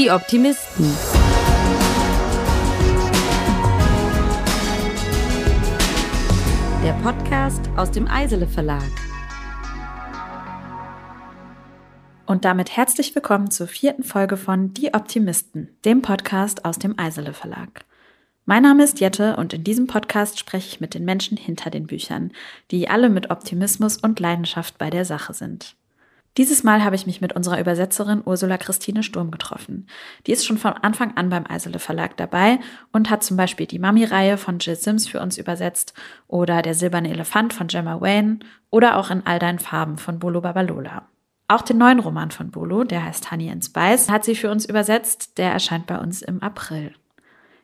Die Optimisten. Der Podcast aus dem Eisele Verlag. Und damit herzlich willkommen zur vierten Folge von Die Optimisten, dem Podcast aus dem Eisele Verlag. Mein Name ist Jette und in diesem Podcast spreche ich mit den Menschen hinter den Büchern, die alle mit Optimismus und Leidenschaft bei der Sache sind. Dieses Mal habe ich mich mit unserer Übersetzerin Ursula Christine Sturm getroffen. Die ist schon von Anfang an beim Eisele Verlag dabei und hat zum Beispiel die Mami-Reihe von Jill Sims für uns übersetzt oder Der silberne Elefant von Gemma Wayne oder auch in all deinen Farben von Bolo Babalola. Auch den neuen Roman von Bolo, der heißt Honey and Spice, hat sie für uns übersetzt. Der erscheint bei uns im April.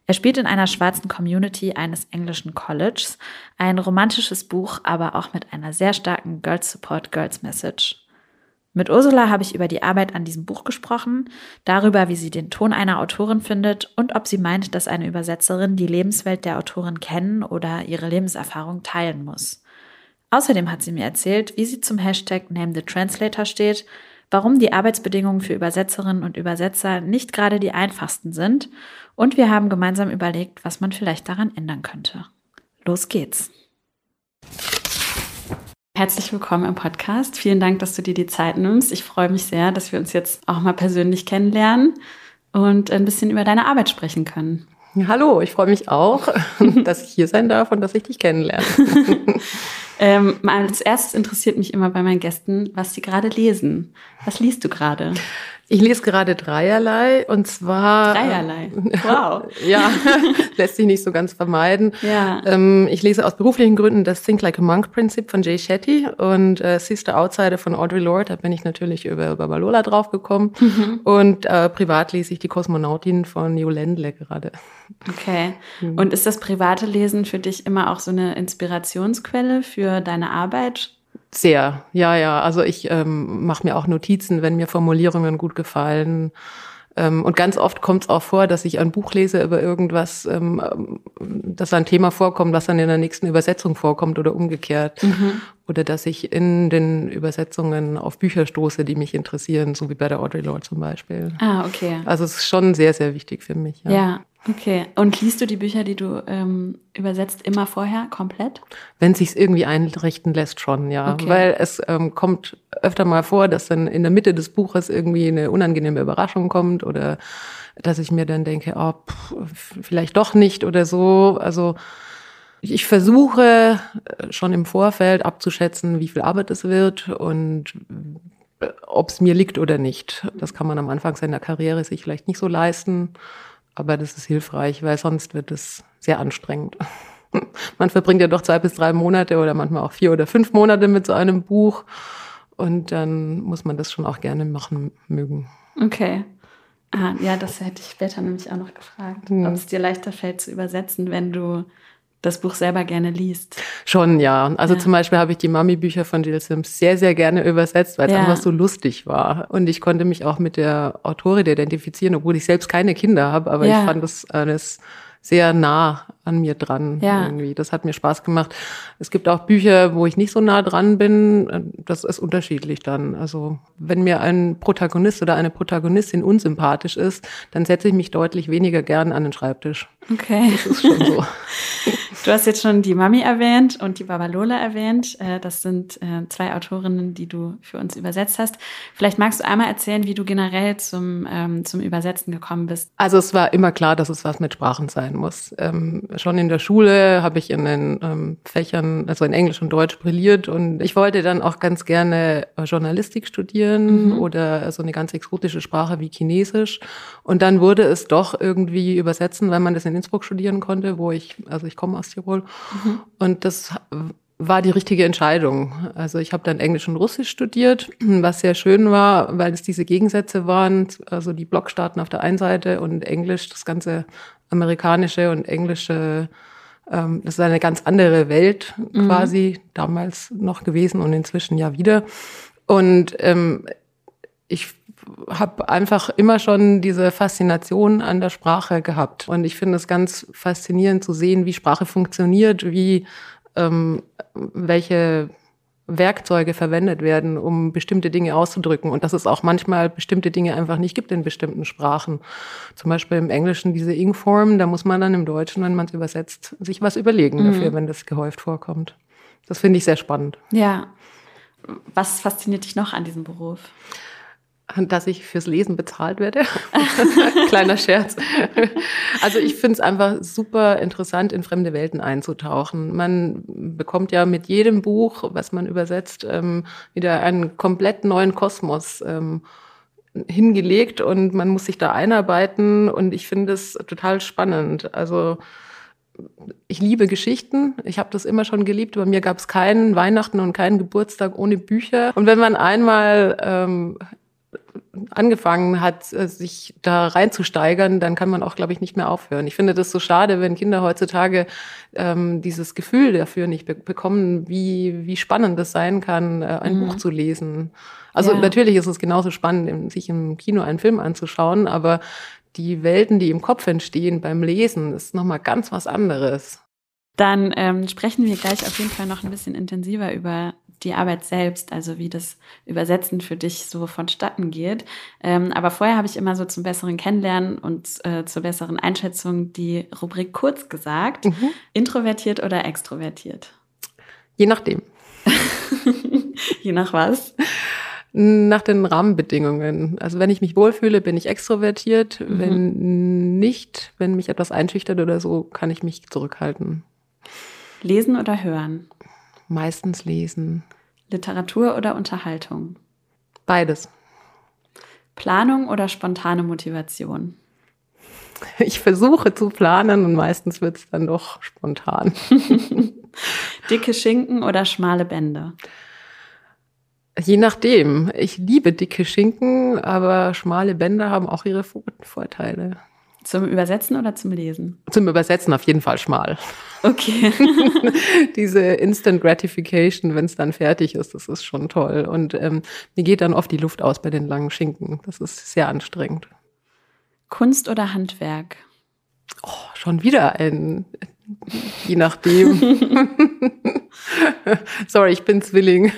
Er spielt in einer schwarzen Community eines englischen Colleges. Ein romantisches Buch, aber auch mit einer sehr starken Girls Support Girls Message. Mit Ursula habe ich über die Arbeit an diesem Buch gesprochen, darüber, wie sie den Ton einer Autorin findet und ob sie meint, dass eine Übersetzerin die Lebenswelt der Autorin kennen oder ihre Lebenserfahrung teilen muss. Außerdem hat sie mir erzählt, wie sie zum Hashtag Name the Translator steht, warum die Arbeitsbedingungen für Übersetzerinnen und Übersetzer nicht gerade die einfachsten sind und wir haben gemeinsam überlegt, was man vielleicht daran ändern könnte. Los geht's. Herzlich willkommen im Podcast. Vielen Dank, dass du dir die Zeit nimmst. Ich freue mich sehr, dass wir uns jetzt auch mal persönlich kennenlernen und ein bisschen über deine Arbeit sprechen können. Hallo, ich freue mich auch, dass ich hier sein darf und dass ich dich kennenlerne. ähm, als erstes interessiert mich immer bei meinen Gästen, was sie gerade lesen. Was liest du gerade? Ich lese gerade dreierlei und zwar. Dreierlei. Wow. ja, lässt sich nicht so ganz vermeiden. Ja. Ähm, ich lese aus beruflichen Gründen das Think Like a Monk Prinzip von Jay Shetty und äh, Sister Outsider von Audre Lorde. Da bin ich natürlich über Babalola draufgekommen. Mhm. Und äh, privat lese ich die Kosmonautin von Jo Lendle gerade. Okay. Mhm. Und ist das private Lesen für dich immer auch so eine Inspirationsquelle für deine Arbeit? Sehr, ja, ja. Also ich ähm, mache mir auch Notizen, wenn mir Formulierungen gut gefallen. Ähm, und ganz oft kommt es auch vor, dass ich ein Buch lese über irgendwas, ähm, dass ein Thema vorkommt, was dann in der nächsten Übersetzung vorkommt oder umgekehrt. Mhm. Oder dass ich in den Übersetzungen auf Bücher stoße, die mich interessieren, so wie bei der Audrey Lorde zum Beispiel. Ah, okay. Also es ist schon sehr, sehr wichtig für mich. Ja. ja. Okay. Und liest du die Bücher, die du ähm, übersetzt, immer vorher komplett? Wenn sich's irgendwie einrichten lässt, schon, ja. Okay. Weil es ähm, kommt öfter mal vor, dass dann in der Mitte des Buches irgendwie eine unangenehme Überraschung kommt oder dass ich mir dann denke, oh, pff, vielleicht doch nicht oder so. Also ich versuche äh, schon im Vorfeld abzuschätzen, wie viel Arbeit es wird und äh, ob es mir liegt oder nicht. Das kann man am Anfang seiner Karriere sich vielleicht nicht so leisten. Aber das ist hilfreich, weil sonst wird es sehr anstrengend. Man verbringt ja doch zwei bis drei Monate oder manchmal auch vier oder fünf Monate mit so einem Buch. Und dann muss man das schon auch gerne machen mögen. Okay. Ah, ja, das hätte ich später nämlich auch noch gefragt, hm. ob es dir leichter fällt zu übersetzen, wenn du das Buch selber gerne liest. Schon, ja. Also ja. zum Beispiel habe ich die Mami-Bücher von Jill Sims sehr, sehr gerne übersetzt, weil es ja. einfach so lustig war. Und ich konnte mich auch mit der Autorin identifizieren, obwohl ich selbst keine Kinder habe, aber ja. ich fand das alles sehr nah an mir dran ja. irgendwie. Das hat mir Spaß gemacht. Es gibt auch Bücher, wo ich nicht so nah dran bin. Das ist unterschiedlich dann. Also wenn mir ein Protagonist oder eine Protagonistin unsympathisch ist, dann setze ich mich deutlich weniger gern an den Schreibtisch. Okay. Das ist schon so. Du hast jetzt schon die Mami erwähnt und die Babalola erwähnt. Äh, das sind äh, zwei Autorinnen, die du für uns übersetzt hast. Vielleicht magst du einmal erzählen, wie du generell zum, ähm, zum Übersetzen gekommen bist. Also es war immer klar, dass es was mit Sprachen sein muss. Ähm, schon in der Schule habe ich in den ähm, Fächern, also in Englisch und Deutsch brilliert und ich wollte dann auch ganz gerne Journalistik studieren mhm. oder so eine ganz exotische Sprache wie Chinesisch. Und dann wurde es doch irgendwie übersetzen, weil man das in Innsbruck studieren konnte, wo ich, also ich komme aus Tirol. Mhm. Und das war die richtige Entscheidung. Also ich habe dann Englisch und Russisch studiert, was sehr schön war, weil es diese Gegensätze waren, also die Blockstaaten auf der einen Seite und Englisch, das ganze amerikanische und englische, ähm, das ist eine ganz andere Welt mhm. quasi damals noch gewesen und inzwischen ja wieder. Und ähm, ich habe einfach immer schon diese Faszination an der Sprache gehabt. Und ich finde es ganz faszinierend zu sehen, wie Sprache funktioniert, wie ähm, welche Werkzeuge verwendet werden, um bestimmte Dinge auszudrücken und dass es auch manchmal bestimmte Dinge einfach nicht gibt in bestimmten Sprachen. Zum Beispiel im Englischen diese Ing-Form, da muss man dann im Deutschen, wenn man es übersetzt, sich was überlegen mhm. dafür, wenn das gehäuft vorkommt. Das finde ich sehr spannend. Ja. Was fasziniert dich noch an diesem Beruf? Dass ich fürs Lesen bezahlt werde. Kleiner Scherz. Also ich finde es einfach super interessant, in fremde Welten einzutauchen. Man bekommt ja mit jedem Buch, was man übersetzt, ähm, wieder einen komplett neuen Kosmos ähm, hingelegt und man muss sich da einarbeiten und ich finde es total spannend. Also ich liebe Geschichten. Ich habe das immer schon geliebt. Bei mir gab es keinen Weihnachten und keinen Geburtstag ohne Bücher. Und wenn man einmal ähm, angefangen hat, äh, sich da reinzusteigern, dann kann man auch, glaube ich, nicht mehr aufhören. Ich finde das so schade, wenn Kinder heutzutage ähm, dieses Gefühl dafür nicht be bekommen, wie, wie spannend es sein kann, äh, ein mhm. Buch zu lesen. Also ja. natürlich ist es genauso spannend, sich im Kino einen Film anzuschauen, aber die Welten, die im Kopf entstehen beim Lesen, ist nochmal ganz was anderes. Dann ähm, sprechen wir gleich auf jeden Fall noch ein bisschen intensiver über die Arbeit selbst, also wie das Übersetzen für dich so vonstatten geht. Ähm, aber vorher habe ich immer so zum besseren Kennenlernen und äh, zur besseren Einschätzung die Rubrik kurz gesagt. Mhm. Introvertiert oder extrovertiert? Je nachdem. Je nach was? Nach den Rahmenbedingungen. Also wenn ich mich wohlfühle, bin ich extrovertiert. Mhm. Wenn nicht, wenn mich etwas einschüchtert oder so, kann ich mich zurückhalten. Lesen oder hören? Meistens lesen. Literatur oder Unterhaltung? Beides. Planung oder spontane Motivation? Ich versuche zu planen und meistens wird es dann doch spontan. Dicke Schinken oder schmale Bände? Je nachdem. Ich liebe dicke Schinken, aber schmale Bände haben auch ihre Vorteile. Zum Übersetzen oder zum Lesen? Zum Übersetzen auf jeden Fall schmal. Okay. Diese Instant Gratification, wenn es dann fertig ist, das ist schon toll. Und ähm, mir geht dann oft die Luft aus bei den langen Schinken. Das ist sehr anstrengend. Kunst oder Handwerk? Oh, schon wieder ein, je nachdem. Sorry, ich bin Zwilling.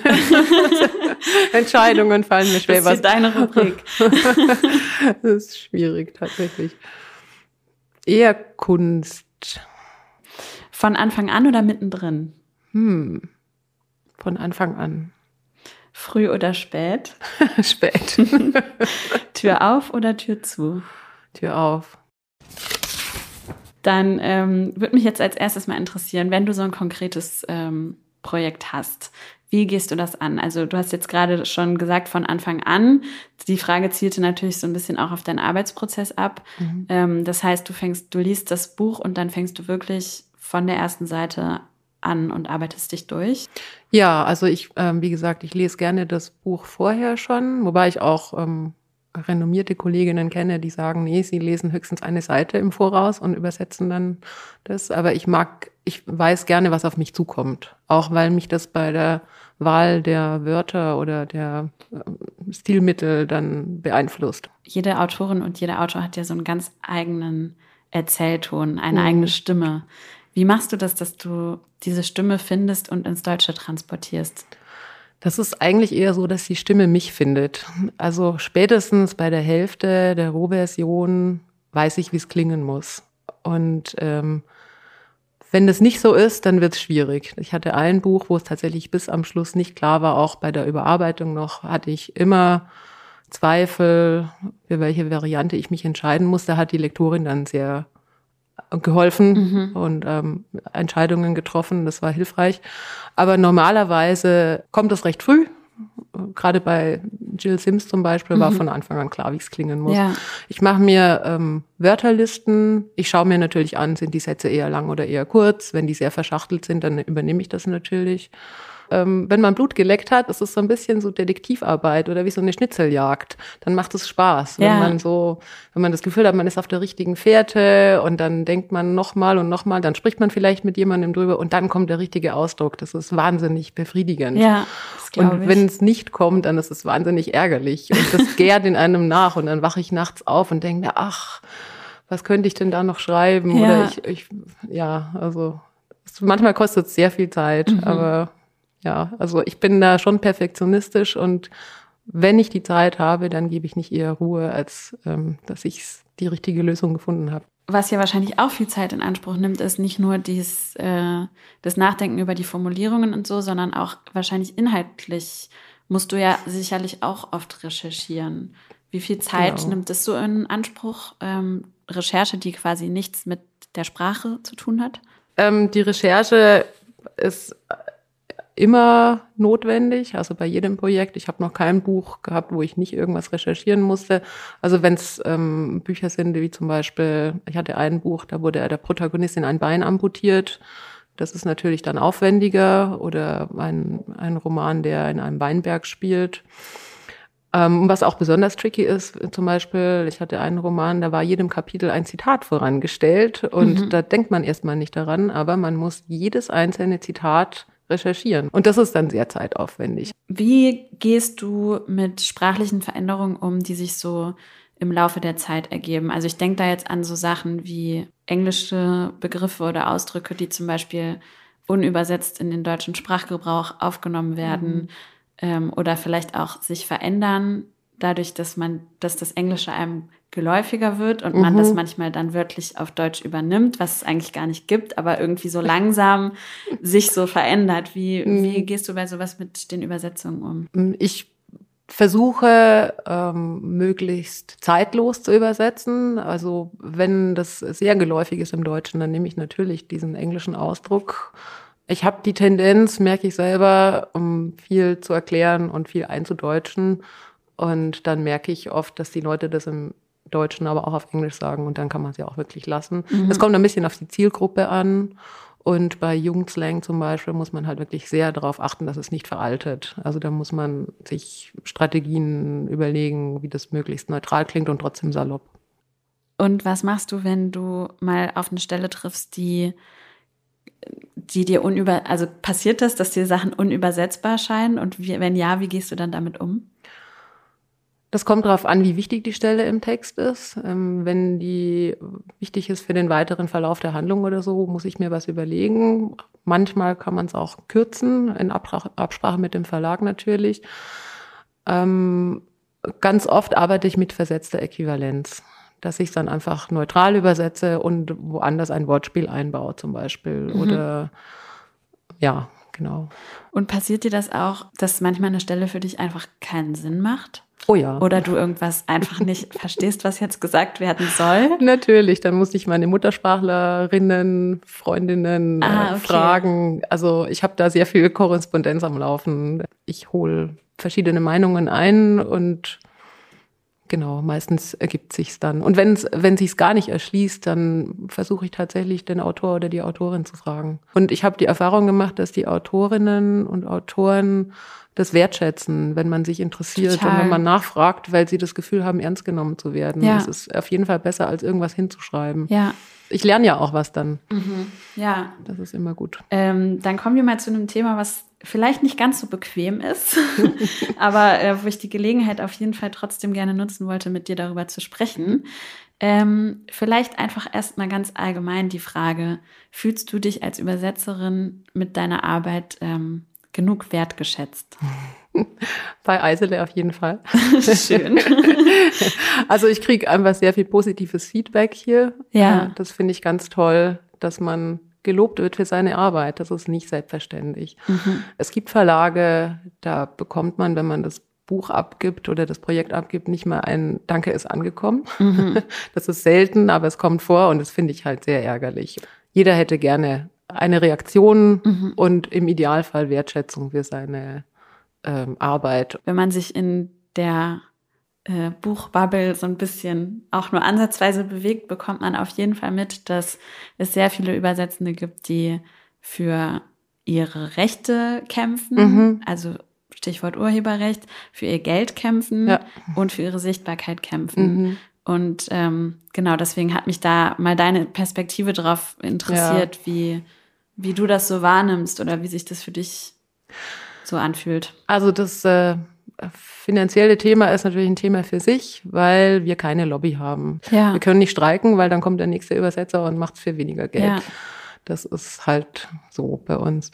Entscheidungen fallen mir schwer. Das ist deine Rubrik. das ist schwierig tatsächlich. Eher Kunst. Von Anfang an oder mittendrin? Hm. Von Anfang an. Früh oder spät? spät. Tür auf oder Tür zu? Tür auf. Dann ähm, würde mich jetzt als erstes mal interessieren, wenn du so ein konkretes ähm, Projekt hast, wie gehst du das an? Also du hast jetzt gerade schon gesagt von Anfang an, die Frage zielte natürlich so ein bisschen auch auf deinen Arbeitsprozess ab. Mhm. Ähm, das heißt, du fängst, du liest das Buch und dann fängst du wirklich von der ersten Seite an und arbeitest dich durch? Ja, also ich, ähm, wie gesagt, ich lese gerne das Buch vorher schon, wobei ich auch ähm, renommierte Kolleginnen kenne, die sagen, nee, sie lesen höchstens eine Seite im Voraus und übersetzen dann das. Aber ich mag, ich weiß gerne, was auf mich zukommt. Auch weil mich das bei der Wahl der Wörter oder der äh, Stilmittel dann beeinflusst. Jede Autorin und jeder Autor hat ja so einen ganz eigenen Erzählton, eine mhm. eigene Stimme. Wie machst du das, dass du diese Stimme findest und ins Deutsche transportierst? Das ist eigentlich eher so, dass die Stimme mich findet. Also spätestens bei der Hälfte der Rohversion weiß ich, wie es klingen muss. Und ähm, wenn das nicht so ist, dann wird es schwierig. Ich hatte ein Buch, wo es tatsächlich bis am Schluss nicht klar war, auch bei der Überarbeitung noch, hatte ich immer Zweifel, für welche Variante ich mich entscheiden musste, hat die Lektorin dann sehr geholfen mhm. und ähm, Entscheidungen getroffen. Das war hilfreich. Aber normalerweise kommt es recht früh gerade bei Jill Sims zum Beispiel mhm. war von Anfang an klar, wie es klingen muss. Ja. Ich mache mir ähm, Wörterlisten. Ich schaue mir natürlich an, sind die Sätze eher lang oder eher kurz. Wenn die sehr verschachtelt sind, dann übernehme ich das natürlich ähm, wenn man Blut geleckt hat, ist es so ein bisschen so Detektivarbeit oder wie so eine Schnitzeljagd. Dann macht es Spaß, ja. wenn man so, wenn man das Gefühl hat, man ist auf der richtigen Fährte und dann denkt man nochmal und nochmal, dann spricht man vielleicht mit jemandem drüber und dann kommt der richtige Ausdruck. Das ist wahnsinnig befriedigend. Ja, und wenn es nicht kommt, dann ist es wahnsinnig ärgerlich und das gärt in einem nach und dann wache ich nachts auf und denke mir, ach, was könnte ich denn da noch schreiben? Ja. Oder ich, ich ja, also manchmal kostet es sehr viel Zeit, mhm. aber Ja, also ich bin da schon perfektionistisch und wenn ich die Zeit habe, dann gebe ich nicht eher Ruhe, als ähm, dass ich die richtige Lösung gefunden habe. Was ja wahrscheinlich auch viel Zeit in Anspruch nimmt, ist nicht nur dies, äh, das Nachdenken über die Formulierungen und so, sondern auch wahrscheinlich inhaltlich musst du ja sicherlich auch oft recherchieren. Wie viel Zeit genau. nimmt es so in Anspruch? Ähm, Recherche, die quasi nichts mit der Sprache zu tun hat? Ähm, die Recherche ist immer notwendig, also bei jedem Projekt. Ich habe noch kein Buch gehabt, wo ich nicht irgendwas recherchieren musste. Also wenn es ähm, Bücher sind, wie zum Beispiel, ich hatte ein Buch, da wurde der Protagonistin ein Bein amputiert. Das ist natürlich dann aufwendiger oder ein, ein Roman, der in einem Weinberg spielt. Ähm, was auch besonders tricky ist, zum Beispiel, ich hatte einen Roman, da war jedem Kapitel ein Zitat vorangestellt und mhm. da denkt man erstmal nicht daran, aber man muss jedes einzelne Zitat recherchieren. Und das ist dann sehr zeitaufwendig. Wie gehst du mit sprachlichen Veränderungen um, die sich so im Laufe der Zeit ergeben? Also ich denke da jetzt an so Sachen wie englische Begriffe oder Ausdrücke, die zum Beispiel unübersetzt in den deutschen Sprachgebrauch aufgenommen werden mhm. ähm, oder vielleicht auch sich verändern, dadurch, dass man, dass das Englische einem geläufiger wird und mhm. man das mhm. manchmal dann wörtlich auf Deutsch übernimmt, was es eigentlich gar nicht gibt, aber irgendwie so langsam sich so verändert. Wie, mhm. wie gehst du bei sowas mit den Übersetzungen um? Ich versuche ähm, möglichst zeitlos zu übersetzen. Also wenn das sehr geläufig ist im Deutschen, dann nehme ich natürlich diesen englischen Ausdruck. Ich habe die Tendenz, merke ich selber, um viel zu erklären und viel einzudeutschen. Und dann merke ich oft, dass die Leute das im Deutschen, aber auch auf Englisch sagen und dann kann man es ja auch wirklich lassen. Es mhm. kommt ein bisschen auf die Zielgruppe an. Und bei Jugendslang zum Beispiel muss man halt wirklich sehr darauf achten, dass es nicht veraltet. Also da muss man sich Strategien überlegen, wie das möglichst neutral klingt und trotzdem salopp. Und was machst du, wenn du mal auf eine Stelle triffst, die, die dir unüber, also passiert das, dass dir Sachen unübersetzbar scheinen? Und wie, wenn ja, wie gehst du dann damit um? Das kommt darauf an, wie wichtig die Stelle im Text ist. Ähm, wenn die wichtig ist für den weiteren Verlauf der Handlung oder so, muss ich mir was überlegen. Manchmal kann man es auch kürzen, in Absprache mit dem Verlag natürlich. Ähm, ganz oft arbeite ich mit versetzter Äquivalenz, dass ich es dann einfach neutral übersetze und woanders ein Wortspiel einbaue zum Beispiel. Mhm. Oder ja, genau. Und passiert dir das auch, dass manchmal eine Stelle für dich einfach keinen Sinn macht? Oh ja. Oder du irgendwas einfach nicht verstehst, was jetzt gesagt werden soll? Natürlich, dann muss ich meine Muttersprachlerinnen, Freundinnen ah, äh, okay. fragen. Also ich habe da sehr viel Korrespondenz am Laufen. Ich hole verschiedene Meinungen ein und genau, meistens ergibt sich's dann. Und wenn es wenn sich's gar nicht erschließt, dann versuche ich tatsächlich den Autor oder die Autorin zu fragen. Und ich habe die Erfahrung gemacht, dass die Autorinnen und Autoren das wertschätzen, wenn man sich interessiert Total. und wenn man nachfragt, weil sie das Gefühl haben, ernst genommen zu werden. Ja. Das ist auf jeden Fall besser, als irgendwas hinzuschreiben. Ja. Ich lerne ja auch was dann. Mhm. Ja. Das ist immer gut. Ähm, dann kommen wir mal zu einem Thema, was vielleicht nicht ganz so bequem ist, aber äh, wo ich die Gelegenheit auf jeden Fall trotzdem gerne nutzen wollte, mit dir darüber zu sprechen. Ähm, vielleicht einfach erstmal ganz allgemein die Frage, fühlst du dich als Übersetzerin mit deiner Arbeit ähm, genug wertgeschätzt? Bei Eisele auf jeden Fall. Schön. also ich kriege einfach sehr viel positives Feedback hier. Ja. Äh, das finde ich ganz toll, dass man gelobt wird für seine Arbeit. Das ist nicht selbstverständlich. Mhm. Es gibt Verlage, da bekommt man, wenn man das Buch abgibt oder das Projekt abgibt, nicht mal ein Danke ist angekommen. Mhm. Das ist selten, aber es kommt vor und das finde ich halt sehr ärgerlich. Jeder hätte gerne eine Reaktion mhm. und im Idealfall Wertschätzung für seine ähm, Arbeit. Wenn man sich in der äh, Buchbubble so ein bisschen auch nur ansatzweise bewegt, bekommt man auf jeden Fall mit, dass es sehr viele Übersetzende gibt, die für ihre Rechte kämpfen, mhm. also Stichwort Urheberrecht, für ihr Geld kämpfen ja. und für ihre Sichtbarkeit kämpfen. Mhm. Und ähm, genau deswegen hat mich da mal deine Perspektive drauf interessiert, ja. wie wie du das so wahrnimmst oder wie sich das für dich so anfühlt. Also das äh, finanzielle Thema ist natürlich ein Thema für sich, weil wir keine Lobby haben. Ja. Wir können nicht streiken, weil dann kommt der nächste Übersetzer und macht es für weniger Geld. Ja. Das ist halt so bei uns.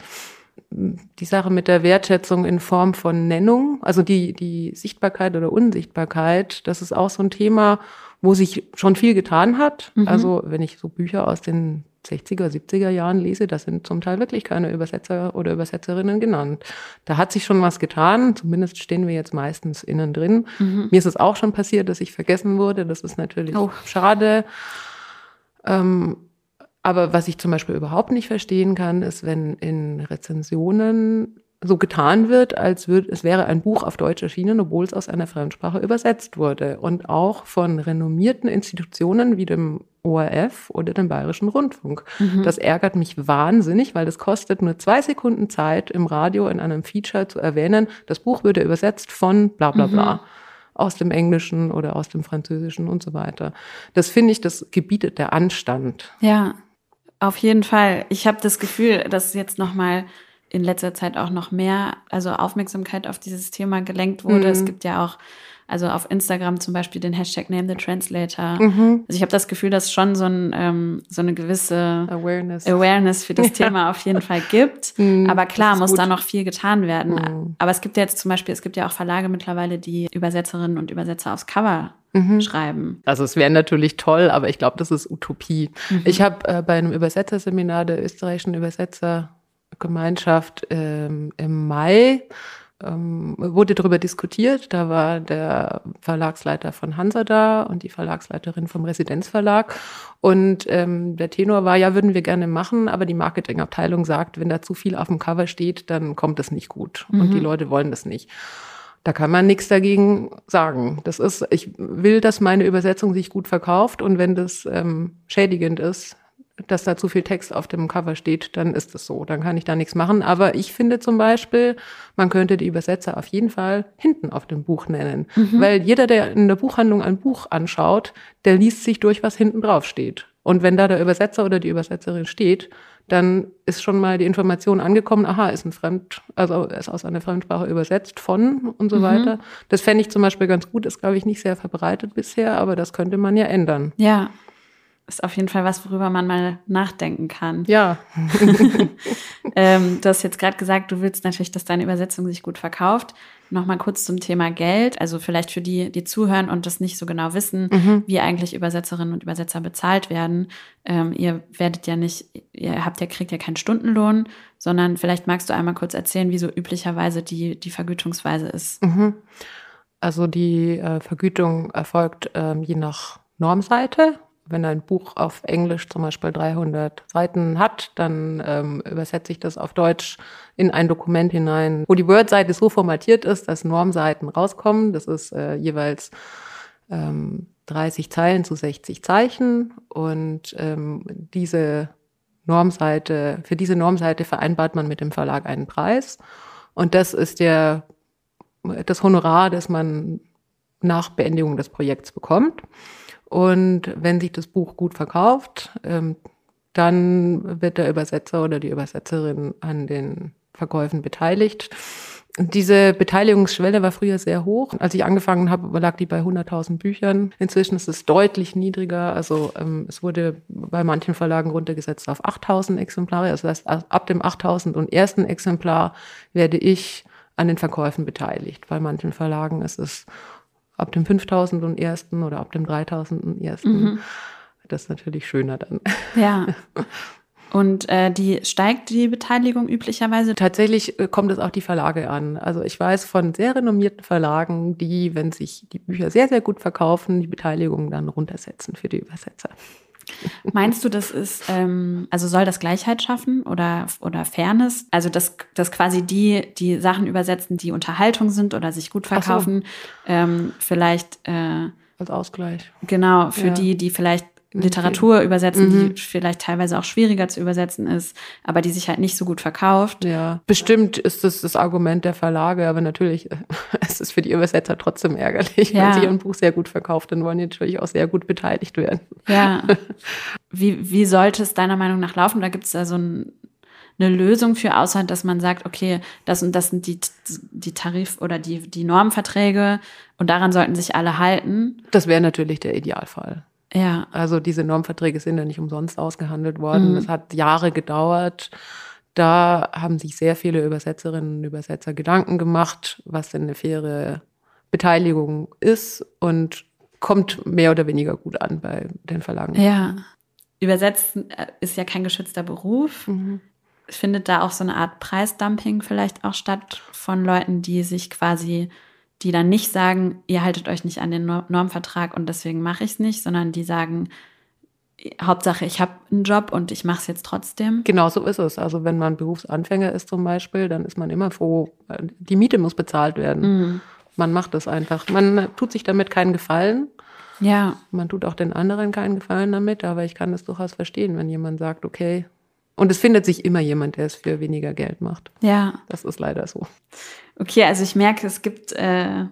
die Sache mit der Wertschätzung in Form von Nennung, also die, die Sichtbarkeit oder Unsichtbarkeit, das ist auch so ein Thema, wo sich schon viel getan hat. Mhm. Also wenn ich so Bücher aus den 60er, 70er Jahren lese, da sind zum Teil wirklich keine Übersetzer oder Übersetzerinnen genannt. Da hat sich schon was getan, zumindest stehen wir jetzt meistens innen drin. Mhm. Mir ist es auch schon passiert, dass ich vergessen wurde. Das ist natürlich oh. schade. Ähm, aber was ich zum Beispiel überhaupt nicht verstehen kann, ist, wenn in Rezensionen so getan wird, als würde es wäre ein Buch auf Deutsch erschienen, obwohl es aus einer Fremdsprache übersetzt wurde und auch von renommierten Institutionen wie dem ORF oder dem Bayerischen Rundfunk. Mhm. Das ärgert mich wahnsinnig, weil es kostet nur zwei Sekunden Zeit im Radio in einem Feature zu erwähnen, das Buch würde übersetzt von bla bla bla. Mhm aus dem Englischen oder aus dem Französischen und so weiter. Das finde ich, das gebietet der Anstand. Ja, auf jeden Fall. Ich habe das Gefühl, dass jetzt noch mal in letzter Zeit auch noch mehr, also Aufmerksamkeit auf dieses Thema gelenkt wurde. Mhm. Es gibt ja auch also auf Instagram zum Beispiel den Hashtag Name the Translator. Mhm. Also ich habe das Gefühl, dass schon so, ein, ähm, so eine gewisse Awareness. Awareness für das ja. Thema auf jeden Fall gibt. Mhm, Aber klar muss gut. da noch viel getan werden. Mhm. Aber es gibt ja jetzt zum Beispiel, es gibt ja auch Verlage mittlerweile, die Übersetzerinnen und Übersetzer aufs Cover mhm. schreiben. Also es wäre natürlich toll, aber ich glaube, das ist Utopie. Mhm. Ich habe äh, bei einem Übersetzerseminar der österreichischen Übersetzergemeinschaft ähm, im Mai ähm, wurde darüber diskutiert. Da war der Verlagsleiter von Hansa da und die Verlagsleiterin vom Residenzverlag. Und ähm, der Tenor war, ja, würden wir gerne machen, aber die Marketingabteilung sagt, wenn da zu viel auf dem Cover steht, dann kommt es nicht gut. Mhm. Und die Leute wollen das nicht. Da kann man nichts dagegen sagen. Das ist, ich will, dass meine Übersetzung sich gut verkauft und wenn das ähm, schädigend ist, dass da zu viel Text auf dem Cover steht, dann ist es so. Dann kann ich da nichts machen. Aber ich finde zum Beispiel, man könnte die Übersetzer auf jeden Fall hinten auf dem Buch nennen. Mhm. Weil jeder, der in der Buchhandlung ein Buch anschaut, der liest sich durch, was hinten drauf steht. Und wenn da der Übersetzer oder die Übersetzerin steht, dann ist schon mal die Information angekommen, aha, ist ein Fremd, also ist aus einer Fremdsprache übersetzt von und so mhm. weiter. Das fände ich zum Beispiel ganz gut, ist, glaube ich, nicht sehr verbreitet bisher, aber das könnte man ja ändern. Ja, ist auf jeden Fall was, worüber man mal nachdenken kann. Ja. ähm, du hast jetzt gerade gesagt, du willst natürlich, dass deine Übersetzung sich gut verkauft. Nochmal kurz zum Thema Geld. Also vielleicht für die, die zuhören und das nicht so genau wissen, mhm. wie eigentlich Übersetzerinnen und Übersetzer bezahlt werden. Ähm, ihr werdet ja nicht, ihr habt ja, kriegt ja keinen Stundenlohn, sondern vielleicht magst du einmal kurz erzählen, wie so üblicherweise die, die Vergütungsweise ist. Mhm. Also die äh, Vergütung erfolgt ähm, je nach Normseite wenn ein Buch auf Englisch zum Beispiel 300 Seiten hat, dann ähm, übersetze ich das auf Deutsch in ein Dokument hinein, wo die Word-Seite so formatiert ist, dass Normseiten rauskommen. Das ist äh, jeweils ähm, 30 Zeilen zu 60 Zeichen und ähm, diese Normseite, für diese Normseite vereinbart man mit dem Verlag einen Preis und das ist der, das Honorar, das man nach Beendigung des Projekts bekommt. Und wenn sich das Buch gut verkauft, ähm, dann wird der Übersetzer oder die Übersetzerin an den Verkäufen beteiligt. Diese Beteiligungsschwelle war früher sehr hoch. Als ich angefangen habe, lag die bei 100.000 Büchern. Inzwischen ist es deutlich niedriger. Also ähm, es wurde bei manchen Verlagen runtergesetzt auf 8.000 Exemplare. Das heißt, ab dem 8.000 und ersten Exemplar werde ich an den Verkäufen beteiligt. Bei manchen Verlagen ist es ab dem 5000 und ersten oder ab dem 3000 und ersten. Mhm. Das ist natürlich schöner dann. Ja. Und äh, die steigt die Beteiligung üblicherweise? Tatsächlich äh, kommt es auch die Verlage an. Also ich weiß von sehr renommierten Verlagen, die, wenn sich die Bücher sehr, sehr gut verkaufen, die Beteiligung dann runtersetzen für die Übersetzer. Meinst du, das ist, ähm, also soll das Gleichheit schaffen oder, oder Fairness? Also, dass, dass quasi die, die Sachen übersetzen, die Unterhaltung sind oder sich gut verkaufen, so. ähm, vielleicht äh, als Ausgleich. Genau, für ja. die, die vielleicht Literatur übersetzen, mhm. die vielleicht teilweise auch schwieriger zu übersetzen ist, aber die sich halt nicht so gut verkauft. Ja, bestimmt ist das das Argument der Verlage, aber natürlich ist es für die Übersetzer trotzdem ärgerlich. Ja. Wenn sich ein Buch sehr gut verkauft, dann wollen die natürlich auch sehr gut beteiligt werden. Ja. Wie, wie sollte es deiner Meinung nach laufen? Da gibt es da so ein, eine Lösung für, außer dass man sagt, okay, das und das sind die, die Tarif- oder die, die Normverträge und daran sollten sich alle halten. Das wäre natürlich der Idealfall. Ja. Also diese Normverträge sind ja nicht umsonst ausgehandelt worden. Es mhm. hat Jahre gedauert, da haben sich sehr viele Übersetzerinnen und Übersetzer Gedanken gemacht, was denn eine faire Beteiligung ist und kommt mehr oder weniger gut an bei den Verlagen. Ja. Übersetzen äh, ist ja kein geschützter Beruf. Mhm. Findet da auch so eine Art Preisdumping vielleicht auch statt von Leuten, die sich quasi, die dann nicht sagen, ihr haltet euch nicht an den Normvertrag und deswegen mache ich es nicht, sondern die sagen, Hauptsache, ich habe einen Job und ich mache es jetzt trotzdem. Genau so ist es. Also wenn man Berufsanfänger ist zum Beispiel, dann ist man immer froh, die Miete muss bezahlt werden. Mhm. Man macht es einfach. Man tut sich damit keinen Gefallen. Ja. Man tut auch den anderen keinen Gefallen damit, aber ich kann es durchaus verstehen, wenn jemand sagt, okay. Und es findet sich immer jemand, der es für weniger Geld macht. Ja. Das ist leider so. Okay, also ich merke, es gibt, äh,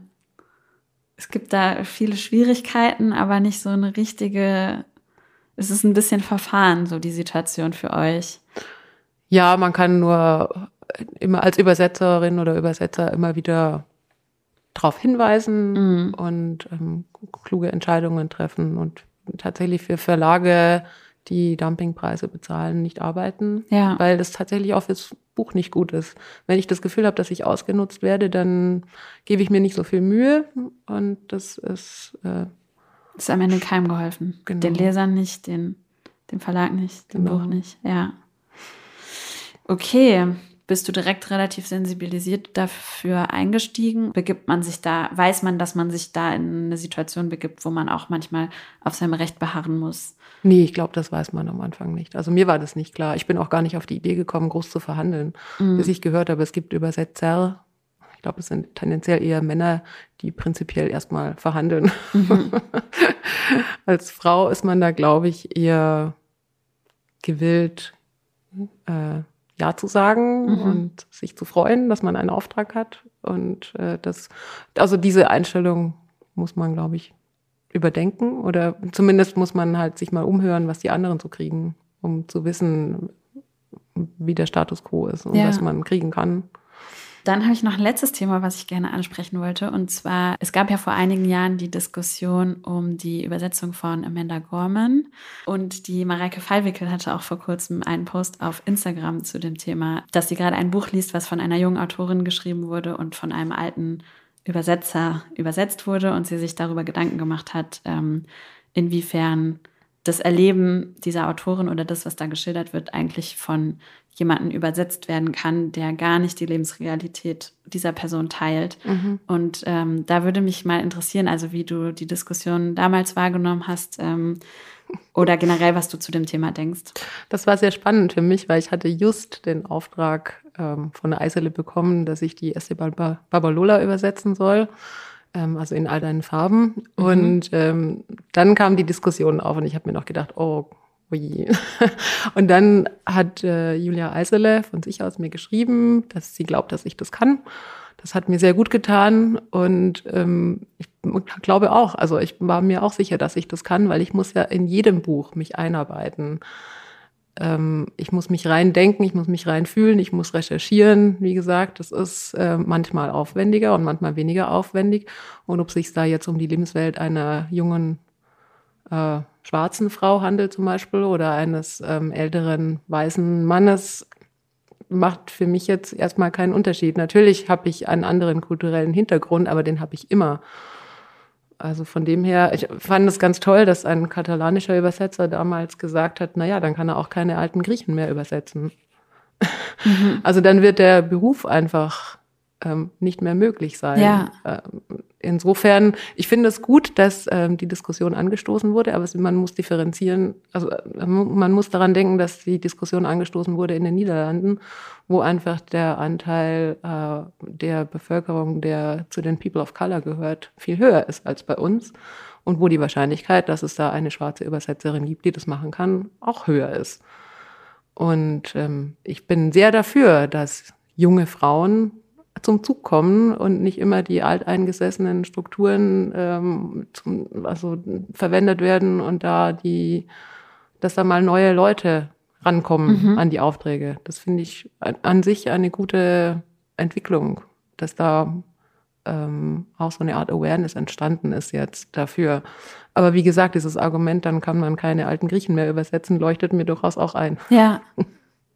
es gibt da viele Schwierigkeiten, aber nicht so eine richtige, es ist ein bisschen verfahren, so die Situation für euch. Ja, man kann nur immer als Übersetzerin oder Übersetzer immer wieder darauf hinweisen Mhm. und ähm, kluge Entscheidungen treffen und tatsächlich für Verlage, die Dumpingpreise bezahlen, nicht arbeiten, Ja. weil das tatsächlich auch fürs Buch nicht gut ist. Wenn ich das Gefühl habe, dass ich ausgenutzt werde, dann gebe ich mir nicht so viel Mühe und das ist äh, Ist am Ende keinem geholfen. Genau. Den Lesern nicht, den, dem Verlag nicht, dem Genau. Buch nicht. Ja. Okay. Bist du direkt relativ sensibilisiert dafür eingestiegen? Begibt man sich da, weiß man, dass man sich da in eine Situation begibt, wo man auch manchmal auf seinem Recht beharren muss? Nee, ich glaube, das weiß man am Anfang nicht. Also mir war das nicht klar. Ich bin auch gar nicht auf die Idee gekommen, groß zu verhandeln, bis ich gehört habe, es gibt Übersetzer. Ich glaube, es sind tendenziell eher Männer, die prinzipiell erstmal verhandeln. Als Frau ist man da, glaube ich, eher gewillt, äh, Ja zu sagen Mhm. und sich zu freuen, dass man einen Auftrag hat. Und äh, das, also diese Einstellung muss man, glaube ich, überdenken oder zumindest muss man halt sich mal umhören, was die anderen so kriegen, um zu wissen, wie der Status quo ist und Ja. was man kriegen kann. Dann habe ich noch ein letztes Thema, was ich gerne ansprechen wollte. Und zwar, es gab ja vor einigen Jahren die Diskussion um die Übersetzung von Amanda Gorman. Und die Mareike Fallwickel hatte auch vor kurzem einen Post auf Instagram zu dem Thema, dass sie gerade ein Buch liest, was von einer jungen Autorin geschrieben wurde und von einem alten Übersetzer übersetzt wurde. Und sie sich darüber Gedanken gemacht hat, ähm, inwiefern das Erleben dieser Autorin oder das, was da geschildert wird, eigentlich von jemandem übersetzt werden kann, der gar nicht die Lebensrealität dieser Person teilt. Und ähm, da würde mich mal interessieren, also wie du die Diskussion damals wahrgenommen hast ähm, oder generell, was du zu dem Thema denkst. Das war sehr spannend für mich, weil ich hatte just den Auftrag ähm, von der Eisele bekommen, dass ich die Esteban Ba- Babalola übersetzen soll, ähm, also in all deinen Farben. Und ähm, dann kam die Diskussion auf und ich habe mir noch gedacht, oh, oje. Und dann hat äh, Julia Eisele von sich aus mir geschrieben, dass sie glaubt, dass ich das kann. Das hat mir sehr gut getan und ähm, ich glaube auch, also ich war mir auch sicher, dass ich das kann, weil ich muss ja in jedem Buch mich einarbeiten. Ähm, ich muss mich reindenken, ich muss mich reinfühlen, ich muss recherchieren. Wie gesagt, das ist äh, manchmal aufwendiger und manchmal weniger aufwendig. Und ob sich da jetzt um die Lebenswelt einer jungen äh, schwarzen Frau handelt zum Beispiel oder eines ähm, älteren weißen Mannes, macht für mich jetzt erstmal keinen Unterschied. Natürlich habe ich einen anderen kulturellen Hintergrund, aber den habe ich immer. Also von dem her, ich fand es ganz toll, dass ein katalanischer Übersetzer damals gesagt hat, na ja, dann kann er auch keine alten Griechen mehr übersetzen. Also dann wird der Beruf einfach ähm, nicht mehr möglich sein. Ja. Ähm, insofern, ich finde es gut, dass ähm, die Diskussion angestoßen wurde, aber es, man muss differenzieren, also äh, man muss daran denken, dass die Diskussion angestoßen wurde in den Niederlanden, wo einfach der Anteil äh, der Bevölkerung, der zu den People of Color gehört, viel höher ist als bei uns und wo die Wahrscheinlichkeit, dass es da eine schwarze Übersetzerin gibt, die das machen kann, auch höher ist. Und ähm, ich bin sehr dafür, dass junge Frauen zum Zug kommen und nicht immer die alteingesessenen Strukturen ähm, zum, also verwendet werden und da die, dass da mal neue Leute rankommen an die Aufträge. Das finde ich an, an sich eine gute Entwicklung, dass da ähm, auch so eine Art Awareness entstanden ist jetzt dafür. Aber wie gesagt, dieses Argument, dann kann man keine alten Griechen mehr übersetzen, leuchtet mir durchaus auch ein. Ja.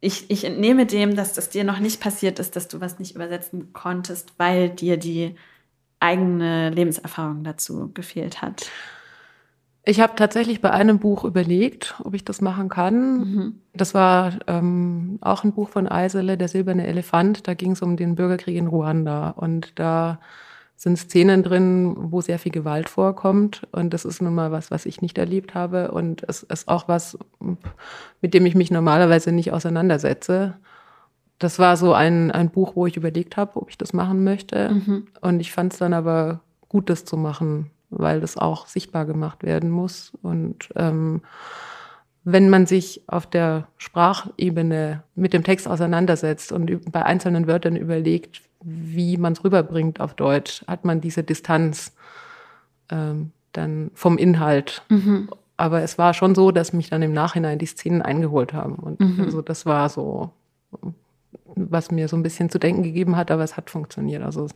ich, ich entnehme dem, dass das dir noch nicht passiert ist, dass du was nicht übersetzen konntest, weil dir die eigene Lebenserfahrung dazu gefehlt hat. Ich habe tatsächlich bei einem Buch überlegt, ob ich das machen kann. Mhm. Das war ähm, auch ein Buch von Eisele, Der silberne Elefant. Da ging es um den Bürgerkrieg in Ruanda. Und da sind Szenen drin, wo sehr viel Gewalt vorkommt. Und das ist nun mal was, was ich nicht erlebt habe. Und es ist auch was, mit dem ich mich normalerweise nicht auseinandersetze. Das war so ein, ein Buch, wo ich überlegt habe, ob ich das machen möchte. Mhm. Und ich fand es dann aber gut, das zu machen, weil das auch sichtbar gemacht werden muss. Und ähm, wenn man sich auf der Sprachebene mit dem Text auseinandersetzt und bei einzelnen Wörtern überlegt, wie man es rüberbringt auf Deutsch, hat man diese Distanz ähm, dann vom Inhalt. Mhm. Aber es war schon so, dass mich dann im Nachhinein die Szenen eingeholt haben. Und mhm. also das war so, was mir so ein bisschen zu denken gegeben hat, aber es hat funktioniert. Also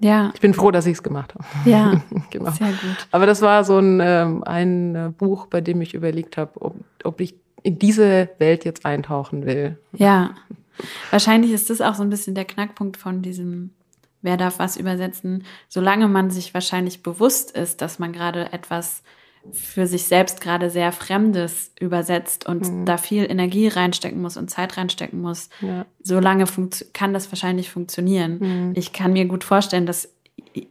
ja. Ich bin froh, dass ich es gemacht habe. Ja, genau. Sehr gut. Aber das war so ein, ähm, ein äh, Buch, bei dem ich überlegt habe, ob, ob ich in diese Welt jetzt eintauchen will. Ja. Wahrscheinlich ist das auch so ein bisschen der Knackpunkt von diesem, wer darf was übersetzen, solange man sich wahrscheinlich bewusst ist, dass man gerade etwas für sich selbst gerade sehr Fremdes übersetzt und mhm. da viel Energie reinstecken muss und Zeit reinstecken muss, ja. solange kann das wahrscheinlich funktionieren. Mhm. Ich kann mir gut vorstellen, dass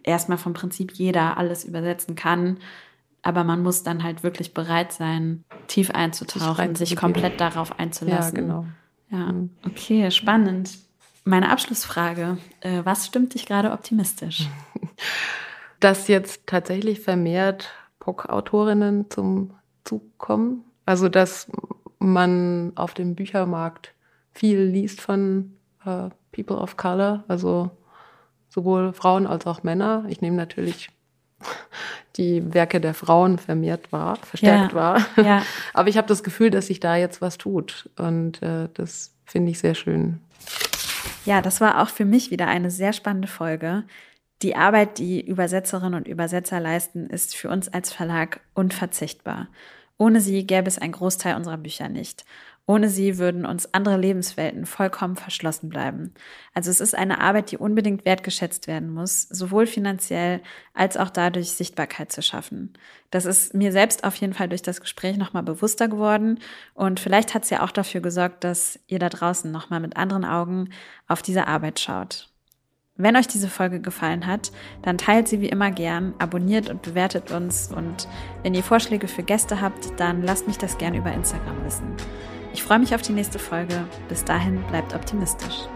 erstmal vom Prinzip jeder alles übersetzen kann, aber man muss dann halt wirklich bereit sein, tief einzutauchen, sich, sich komplett darauf einzulassen. Ja, genau. Ja, okay, spannend. Meine Abschlussfrage, äh, was stimmt dich gerade optimistisch? Dass jetzt tatsächlich vermehrt POC-Autorinnen zum Zug kommen. Also dass man auf dem Büchermarkt viel liest von äh, People of Color, also sowohl Frauen als auch Männer. Ich nehme natürlich die Werke der Frauen vermehrt wahr, verstärkt ja, wahr. Ja. Aber ich habe das Gefühl, dass sich da jetzt was tut. Und äh, das finde ich sehr schön. Ja, das war auch für mich wieder eine sehr spannende Folge. Die Arbeit, die Übersetzerinnen und Übersetzer leisten, ist für uns als Verlag unverzichtbar. Ohne sie gäbe es einen Großteil unserer Bücher nicht. Ohne sie würden uns andere Lebenswelten vollkommen verschlossen bleiben. Also es ist eine Arbeit, die unbedingt wertgeschätzt werden muss, sowohl finanziell als auch dadurch Sichtbarkeit zu schaffen. Das ist mir selbst auf jeden Fall durch das Gespräch nochmal bewusster geworden und vielleicht hat es ja auch dafür gesorgt, dass ihr da draußen nochmal mit anderen Augen auf diese Arbeit schaut. Wenn euch diese Folge gefallen hat, dann teilt sie wie immer gern, abonniert und bewertet uns und wenn ihr Vorschläge für Gäste habt, dann lasst mich das gern über Instagram wissen. Ich freue mich auf die nächste Folge. Bis dahin bleibt optimistisch.